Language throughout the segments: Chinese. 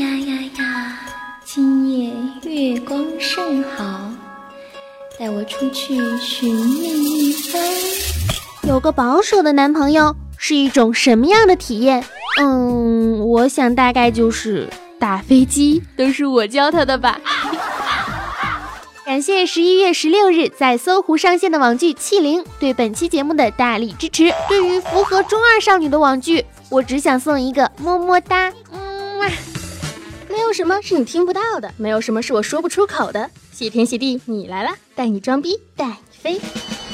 呀呀呀！今夜月光甚好，带我出去寻觅一番。有个保守的男朋友是一种什么样的体验？嗯，我想大概就是打飞机都是我教他的吧。感谢十一月十六日在搜狐上线的网剧《气灵》对本期节目的大力支持。对于符合中二少女的网剧，我只想送一个么么哒。嗯，有什么是你听不到的，没有什么是我说不出口的。谢天谢地，你来了，带你装逼，带你飞。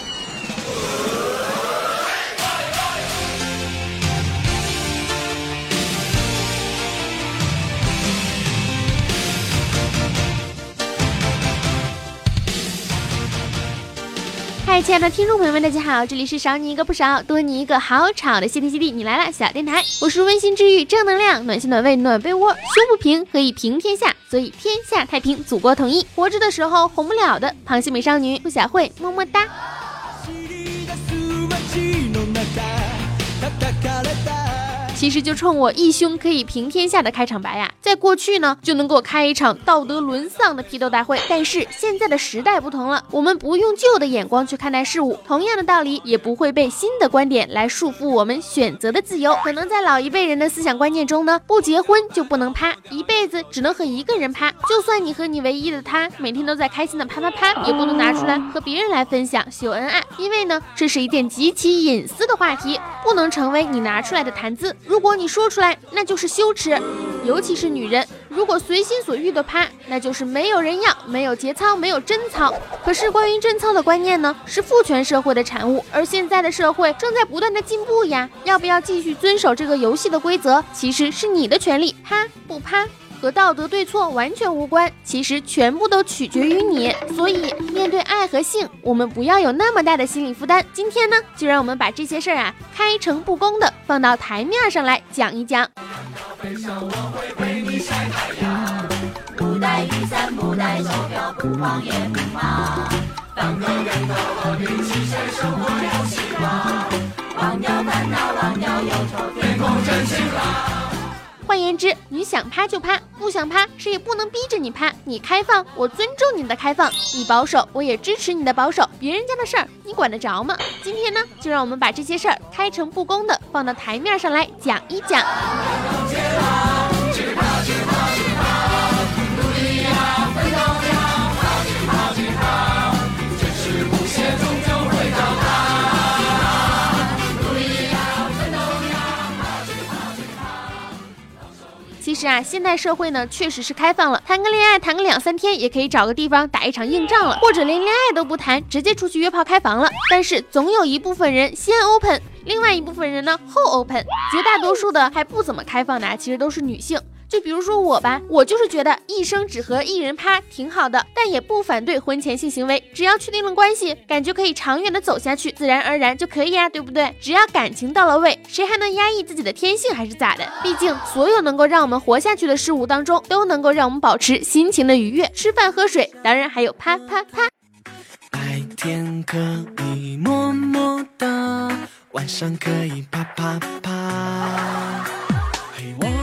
嗨，亲爱的听众朋友们，大家好，这里是少你一个不少，多你一个好吵的谢天谢地，你来了小电台，我是温馨治愈、正能量、暖心暖胃暖被窝，胸不平可以平天下，所以天下太平，祖国统一。活着的时候红不了的螃蟹美少女陆小慧，么么哒。其实就冲我一胸可以平天下的开场白呀，在过去呢就能够开一场道德沦丧的批斗大会。但是现在的时代不同了，我们不用旧的眼光去看待事物，同样的道理也不会被新的观点来束缚我们选择的自由。可能在老一辈人的思想观念中呢，不结婚就不能啪，一辈子只能和一个人啪。就算你和你唯一的他每天都在开心的啪啪啪，也不能拿出来和别人来分享秀恩爱，因为呢这是一件极其隐私的话题，不能成为你拿出来的谈资。如果你说出来，那就是羞耻，尤其是女人，如果随心所欲的趴，那就是没有人要，没有节操，没有贞操。可是关于贞操的观念呢，是父权社会的产物，而现在的社会正在不断的进步呀。要不要继续遵守这个游戏的规则，其实是你的权利，趴不趴和道德对错完全无关，其实全部都取决于你。所以面对爱和性，我们不要有那么大的心理负担。今天呢，就让我们把这些事儿啊，开诚布公的放到台面上来讲一讲。忘掉烦恼，忘掉忧愁，天空真晴朗。换言之，你想趴就趴，不想趴，谁也不能逼着你趴。你开放，我尊重你的开放；你保守，我也支持你的保守。别人家的事儿，你管得着吗？今天呢，就让我们把这些事儿开诚布公的放到台面上来讲一讲。是啊，现代社会呢确实是开放了，谈个恋爱谈个两三天，也可以找个地方打一场硬仗了，或者连恋爱都不谈，直接出去约炮开房了。但是总有一部分人先 open，另外一部分人呢后 open，绝大多数的还不怎么开放的，啊其实都是女性。就比如说我吧，我就是觉得一生只和一人趴挺好的，但也不反对婚前性行为，只要确定了关系，感觉可以长远的走下去，自然而然就可以啊，对不对？只要感情到了位，谁还能压抑自己的天性还是咋的？毕竟所有能够让我们活下去的事物当中，都能够让我们保持心情的愉悦，吃饭喝水，当然还有啪啪啪。白天可以么么哒，晚上可以啪啪啪。嘿，我。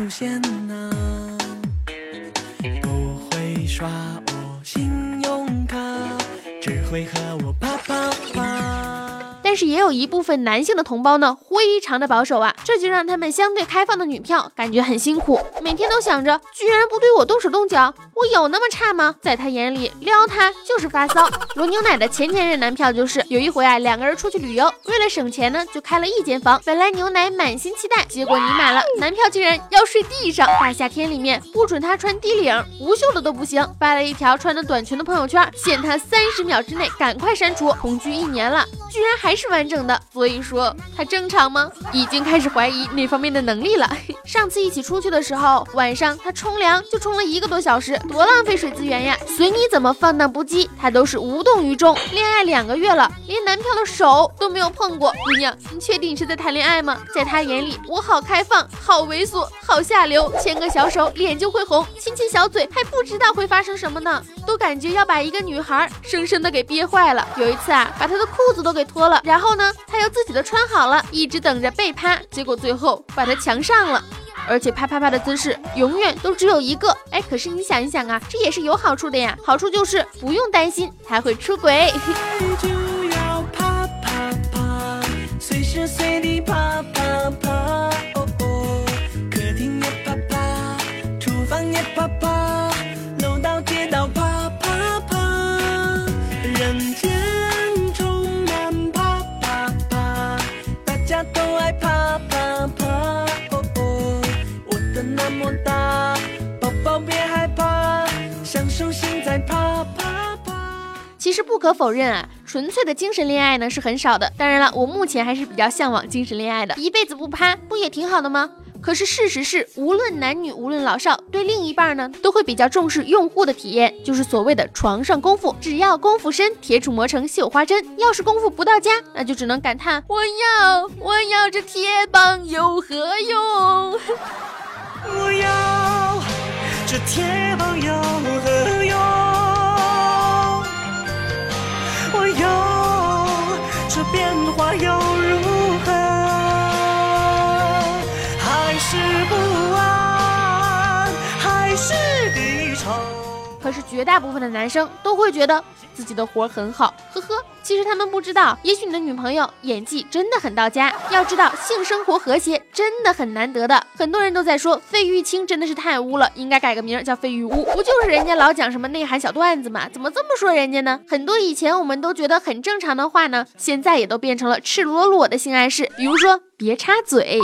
出现呢？不会刷我信用卡，只会和我啪啪。但是也有一部分男性的同胞呢，非常的保守啊，这就让他们相对开放的女票感觉很辛苦，每天都想着居然不对我动手动脚，我有那么差吗？在他眼里撩他就是发骚。罗牛奶的前前任男票就是有一回啊，两个人出去旅游，为了省钱呢，就开了一间房。本来牛奶满心期待，结果你买了，男票竟然要睡地上。大夏天里面不准他穿低领，无袖的都不行。发了一条穿着短裙的朋友圈，限他三十秒之内赶快删除。同居一年了，居然还是。是完整的，所以说他正常吗？已经开始怀疑那方面的能力了。上次一起出去的时候，晚上他冲凉就冲了一个多小时，多浪费水资源呀！随你怎么放荡不羁，他都是无动于衷。恋爱两个月了，连男票的手都没有碰过。姑娘，你确定你是在谈恋爱吗？在他眼里，我好开放，好猥琐，好下流，牵个小手脸就会红，亲亲小嘴还不知道会发生什么呢，都感觉要把一个女孩生生的给憋坏了。有一次啊，把他的裤子都给脱了，然后呢，他又自己的穿好了，一直等着被趴，结果最后把他强上了。而且啪啪啪的姿势永远都只有一个，哎，可是你想一想啊，这也是有好处的呀，好处就是不用担心他会出轨。嘿嘿。随时随你啪啪其实不可否认啊，纯粹的精神恋爱呢是很少的。当然了，我目前还是比较向往精神恋爱的，一辈子不趴不也挺好的吗？可是事实是，无论男女，无论老少，对另一半呢都会比较重视用户的体验，就是所谓的床上功夫。只要功夫深，铁杵磨成绣花针。要是功夫不到家，那就只能感叹：我要我要这铁棒有何用？我要这铁棒有何变化又可是绝大部分的男生都会觉得自己的活很好，呵呵。其实他们不知道，也许你的女朋友演技真的很到家。要知道，性生活和谐真的很难得的。很多人都在说费玉清真的是太污了，应该改个名叫费玉污。不就是人家老讲什么内涵小段子吗？怎么这么说人家呢？很多以前我们都觉得很正常的话呢，现在也都变成了赤裸裸的性暗示。比如说，别插嘴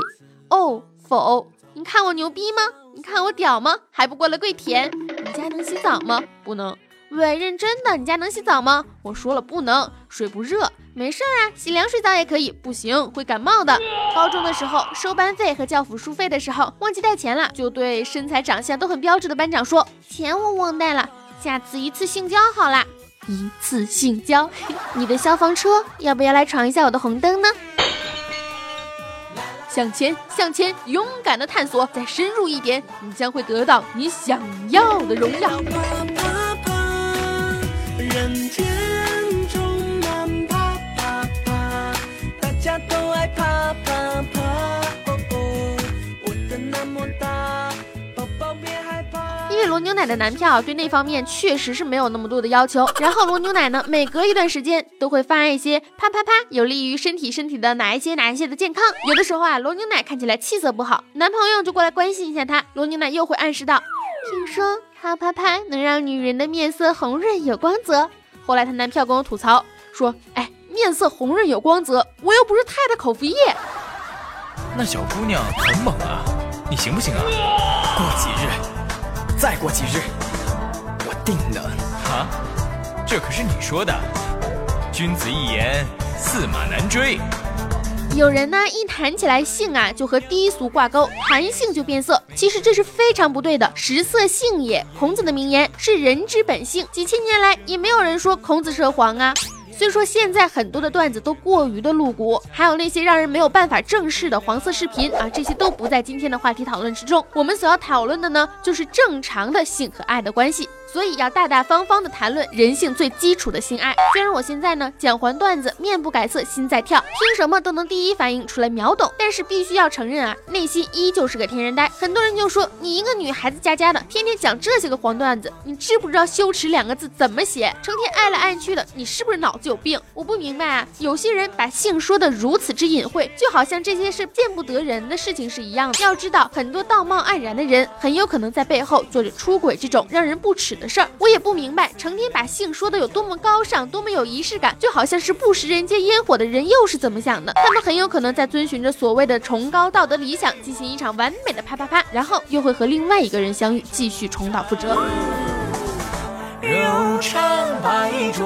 哦，否？你看我牛逼吗？你看我屌吗？还不过来跪舔？洗澡吗？不能。喂，认真的，你家能洗澡吗？我说了不能，水不热。没事儿啊，洗凉水澡也可以。不行，会感冒的。高中的时候收班费和教辅书费的时候忘记带钱了，就对身材长相都很标致的班长说：“钱我忘带了，下次一次性交好啦。”一次性交，你的消防车要不要来闯一下我的红灯呢？向前，向前，勇敢的探索，再深入一点，你将会得到你想要的荣耀。罗牛奶的男票对那方面确实是没有那么多的要求。然后罗牛奶呢，每隔一段时间都会发一些啪啪啪，有利于身体身体的哪一些哪一些的健康。有的时候啊，罗牛奶看起来气色不好，男朋友就过来关心一下他，罗牛奶又会暗示到，听说。啪啪啪能让女人的面色红润有光泽。后来她男票跟我吐槽说：“哎，面色红润有光泽，我又不是太太口服液。”那小姑娘很猛啊，你行不行啊？过几日，再过几日，我定了。啊，这可是你说的，君子一言，驷马难追。有人呢一谈起来性啊，就和低俗挂钩，谈性就变色。其实这是非常不对的，食色性也。孔子的名言是人之本性，几千年来也没有人说孔子涉黄啊。虽说现在很多的段子都过于的露骨，还有那些让人没有办法正视的黄色视频啊，这些都不在今天的话题讨论之中。我们所要讨论的呢，就是正常的性和爱的关系。所以要大大方方的谈论人性最基础的性爱。虽然我现在呢讲还段子，面不改色心在跳，听什么都能第一反应出来秒懂，但是必须要承认啊，内心依旧是个天然呆。很多人就说你一个女孩子家家的，天天讲这些个黄段子，你知不知道羞耻两个字怎么写？成天爱来爱去的，你是不是脑子有病？我不明白啊，有些人把性说的如此之隐晦，就好像这些是见不得人的事情是一样的。要知道，很多道貌岸然的人，很有可能在背后做着出轨这种让人不耻。的事儿，我也不明白，成天把性说的有多么高尚，多么有仪式感，就好像是不食人间烟火的人又是怎么想的？他们很有可能在遵循着所谓的崇高道德理想，进行一场完美的啪啪啪，然后又会和另外一个人相遇，继续重蹈覆辙。悠长百转，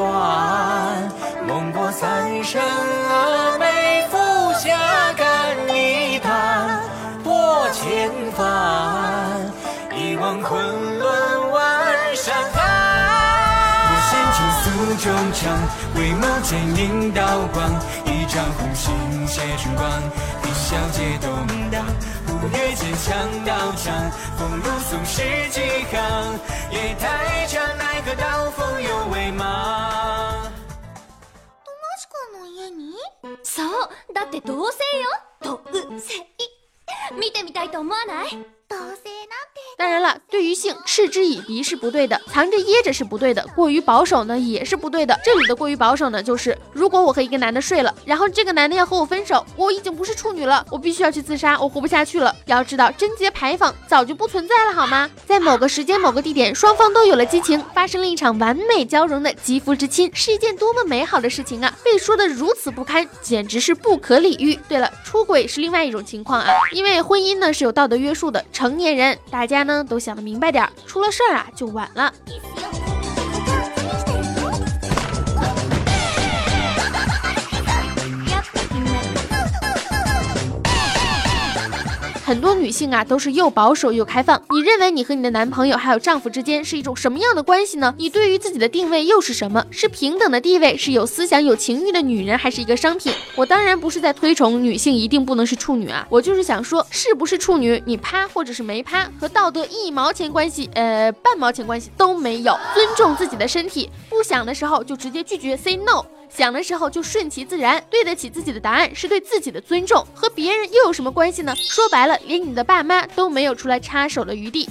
梦过三生，峨眉拂霞，敢逆胆破千帆，一望昆仑万山寒。我剑倾诉衷肠，回眸剑影刀光，一朝红心写春光。强刀枪，风如松十几行，夜太长，奈何刀锋有为マ。友近の家に？そうだって同棲よ。同棲見てみたいと思わない？当然了，对于性嗤之以鼻是不对的，藏着掖着是不对的，过于保守呢也是不对的。这里的过于保守呢，就是如果我和一个男的睡了，然后这个男的要和我分手，我已经不是处女了，我必须要去自杀，我活不下去了。要知道贞洁牌坊早就不存在了，好吗？在某个时间、某个地点，双方都有了激情，发生了一场完美交融的肌肤之亲，是一件多么美好的事情啊！被说的如此不堪，简直是不可理喻。对了，出轨是另外一种情况啊，因为婚姻呢是有道德约束的，成年人大家呢都想的明白点，出了事儿啊就晚了。很多女性啊都是又保守又开放。你认为你和你的男朋友还有丈夫之间是一种什么样的关系呢？你对于自己的定位又是什么？是平等的地位，是有思想有情欲的女人，还是一个商品？我当然不是在推崇女性一定不能是处女啊，我就是想说，是不是处女，你趴或者是没趴，和道德一毛钱关系，呃，半毛钱关系都没有。尊重自己的身体，不想的时候就直接拒绝，say no。想的时候就顺其自然，对得起自己的答案是对自己的尊重，和别人又有什么关系呢？说白了，连你的爸妈都没有出来插手的余地。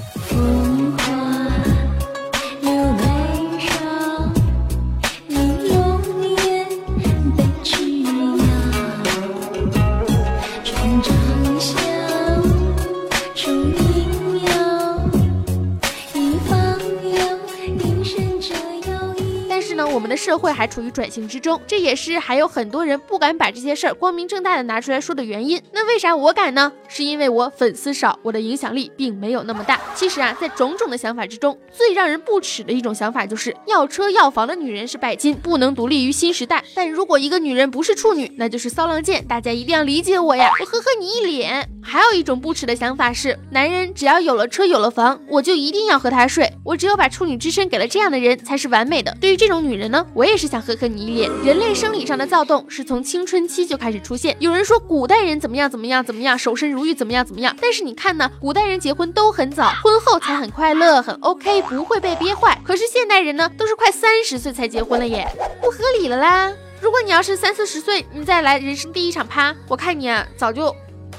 们的社会还处于转型之中，这也是还有很多人不敢把这些事儿光明正大的拿出来说的原因。那为啥我敢呢？是因为我粉丝少，我的影响力并没有那么大。其实啊，在种种的想法之中，最让人不齿的一种想法就是要车要房的女人是拜金，不能独立于新时代。但如果一个女人不是处女，那就是骚浪贱。大家一定要理解我呀，我呵呵你一脸。还有一种不耻的想法是，男人只要有了车有了房，我就一定要和他睡。我只有把处女之身给了这样的人，才是完美的。对于这种女人呢，我也是想呵呵你一脸。人类生理上的躁动是从青春期就开始出现。有人说古代人怎么样怎么样怎么样，守身如玉怎么样怎么样，但是你看呢，古代人结婚都很早，婚后才很快乐，很 OK，不会被憋坏。可是现代人呢，都是快三十岁才结婚了耶，不合理了啦。如果你要是三四十岁，你再来人生第一场趴，我看你啊，早就，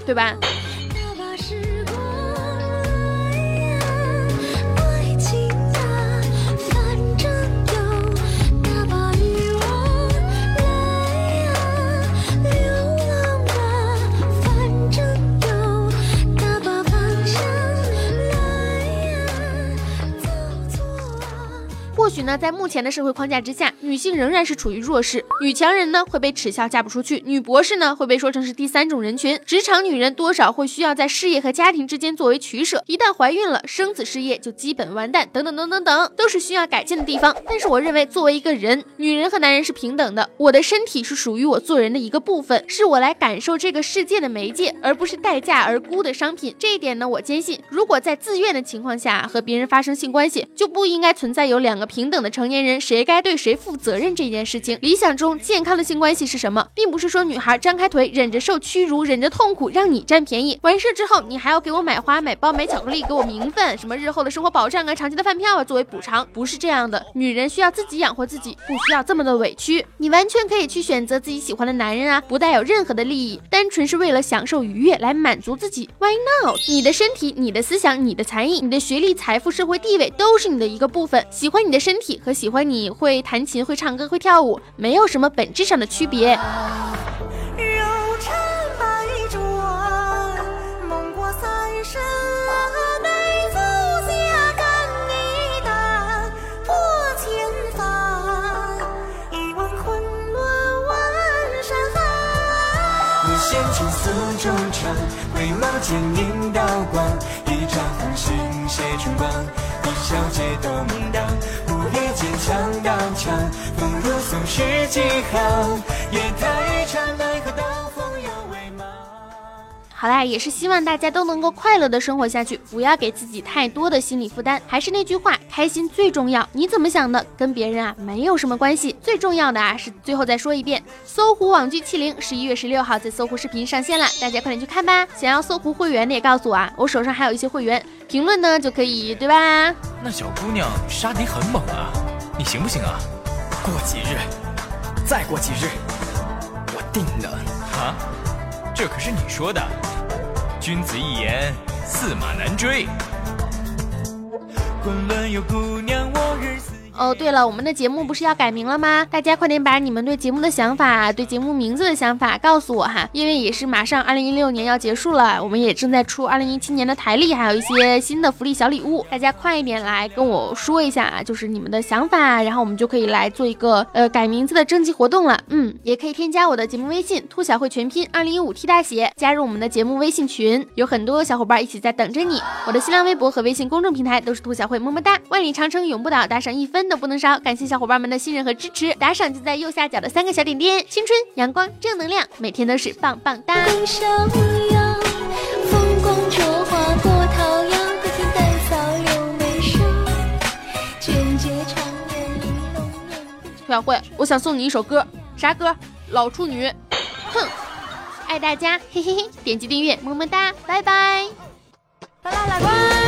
对吧？或许呢，在目前的社会框架之下，女性仍然是处于弱势，女强人呢会被耻笑嫁不出去，女博士呢会被说成是第三种人群，职场女人多少会需要在事业和家庭之间作为取舍，一旦怀孕了，生子事业就基本完蛋，等等等等等，都是需要改进的地方。但是我认为，作为一个人，女人和男人是平等的，我的身体是属于我做人的一个部分，是我来感受这个世界的媒介，而不是待价而沽的商品。这一点呢，我坚信，如果在自愿的情况下和别人发生性关系，就不应该存在有两个平等的成年人谁该对谁负责任这件事情。理想中健康的性关系是什么？并不是说女孩张开腿忍着受屈辱，忍着痛苦让你占便宜，完事之后你还要给我买花、买包、买巧克力，给我名分，什么日后的生活保障啊、长期的饭票啊作为补偿，不是这样的。女人需要自己养活自己，不需要这么的委屈。你完全可以去选择自己喜欢的男人啊，不带有任何的利益，单纯是为了享受愉悦来满足自己。Why not？你的身体、你的思想、你的才艺、你的学历、财富、社会地位都是你的一个部分。喜欢你的身体和喜欢你会弹琴、会唱歌、会跳舞，没有什么本质上的区别。柔尘百转，梦过三生，内足下干一担，破千帆，一往昆仑万山寒。你，刀光，一朝红杏写春光。一小姐都明当，不遇坚风如松是几行，夜太长，奈何刀锋有微茫。好啦，也是希望大家都能够快乐的生活下去，不要给自己太多的心理负担。还是那句话，开心最重要。你怎么想的，跟别人啊没有什么关系。最重要的啊是最后再说一遍，搜狐网剧《七零》十一月十六号在搜狐视频上线了，大家快点去看吧。想要搜狐会员的也告诉我啊，我手上还有一些会员，评论呢就可以，对吧？那小姑娘杀敌很猛啊，你行不行啊？过几日，再过几日，我定能。啊，这可是你说的。君子一言，驷马难追。哦，对了，我们的节目不是要改名了吗？大家快点把你们对节目的想法、对节目名字的想法告诉我哈，因为也是马上二零一六年要结束了，我们也正在出二零一七年的台历，还有一些新的福利小礼物，大家快一点来跟我说一下啊，就是你们的想法，然后我们就可以来做一个呃改名字的征集活动了。嗯，也可以添加我的节目微信“兔小慧全拼二零一五 T 大写”，加入我们的节目微信群，有很多小伙伴一起在等着你。我的新浪微博和微信公众平台都是兔小慧，么么哒！万里长城永不倒，打赏一分都不能少，感谢小伙伴们的信任和支持。打赏就在右下角的三个小点点，青春、阳光、正能量，每天都是棒棒哒。更逍遥，风光灼划过桃夭，不听淡草柳眉梢，卷睫长眼玲珑面。兔小慧，我想送你一首歌，啥歌？老处女。哼，爱大家，嘿嘿嘿，点击订阅，么么哒，拜拜。啦啦啦，乖乖。